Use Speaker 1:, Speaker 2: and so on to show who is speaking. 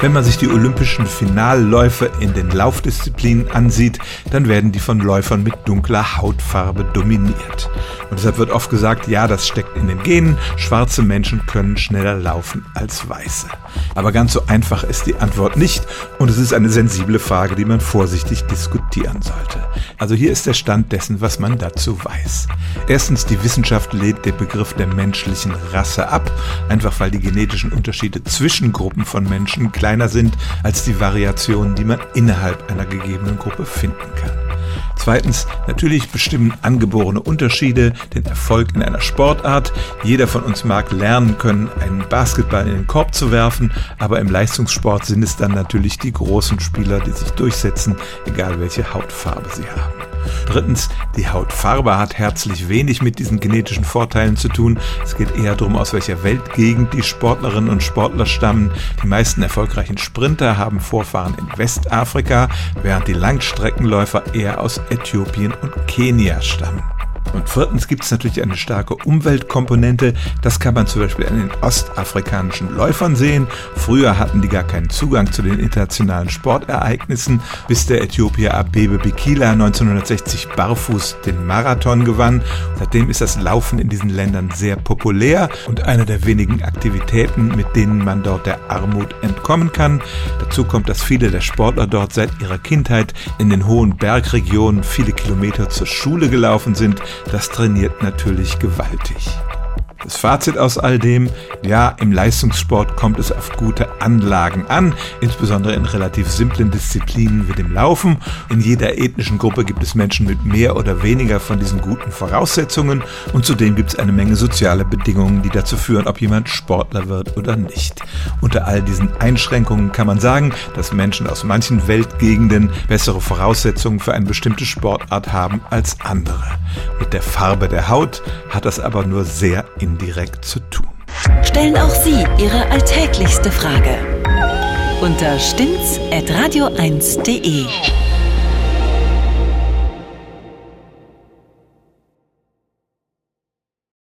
Speaker 1: Wenn man sich die olympischen Finalläufe in den Laufdisziplinen ansieht, dann werden die von Läufern mit dunkler Hautfarbe dominiert. Und deshalb wird oft gesagt, ja, das steckt in den Genen, schwarze Menschen können schneller laufen als weiße. Aber ganz so einfach ist die Antwort nicht und es ist eine sensible Frage, die man vorsichtig diskutieren sollte. Also hier ist der Stand dessen, was man dazu weiß. Erstens, die Wissenschaft lehnt den Begriff der menschlichen Rasse ab, einfach weil die genetischen Unterschiede zwischen Gruppen von Menschen kleiner sind als die Variationen, die man innerhalb einer gegebenen Gruppe finden kann. Zweitens, natürlich bestimmen angeborene Unterschiede den Erfolg in einer Sportart. Jeder von uns mag lernen können, einen Basketball in den Korb zu werfen, aber im Leistungssport sind es dann natürlich die großen Spieler, die sich durchsetzen, egal welche Hautfarbe sie haben. Drittens, die Hautfarbe hat herzlich wenig mit diesen genetischen Vorteilen zu tun. Es geht eher darum, aus welcher Weltgegend die Sportlerinnen und Sportler stammen. Die meisten erfolgreichen Sprinter haben Vorfahren in Westafrika, während die Langstreckenläufer eher aus Äthiopien und Kenia stammen. Und viertens gibt es natürlich eine starke Umweltkomponente. Das kann man zum Beispiel an den ostafrikanischen Läufern sehen. Früher hatten die gar keinen Zugang zu den internationalen Sportereignissen, bis der Äthiopier Abebe Bikila 1960 barfuß den Marathon gewann. Seitdem ist das Laufen in diesen Ländern sehr populär und eine der wenigen Aktivitäten, mit denen man dort der Armut entkommen kann. Dazu kommt, dass viele der Sportler dort seit ihrer Kindheit in den hohen Bergregionen viele Kilometer zur Schule gelaufen sind das trainiert natürlich gewaltig. Das Fazit aus all dem, ja, im Leistungssport kommt es auf gute Anlagen an, insbesondere in relativ simplen Disziplinen wie dem Laufen. In jeder ethnischen Gruppe gibt es Menschen mit mehr oder weniger von diesen guten Voraussetzungen und zudem gibt es eine Menge soziale Bedingungen, die dazu führen, ob jemand Sportler wird oder nicht. Unter all diesen Einschränkungen kann man sagen, dass Menschen aus manchen Weltgegenden bessere Voraussetzungen für eine bestimmte Sportart haben als andere. Mit der Farbe der Haut hat das aber nur sehr indirekt zu tun.
Speaker 2: Stellen auch Sie Ihre alltäglichste Frage unter stimmtz.radio1.de.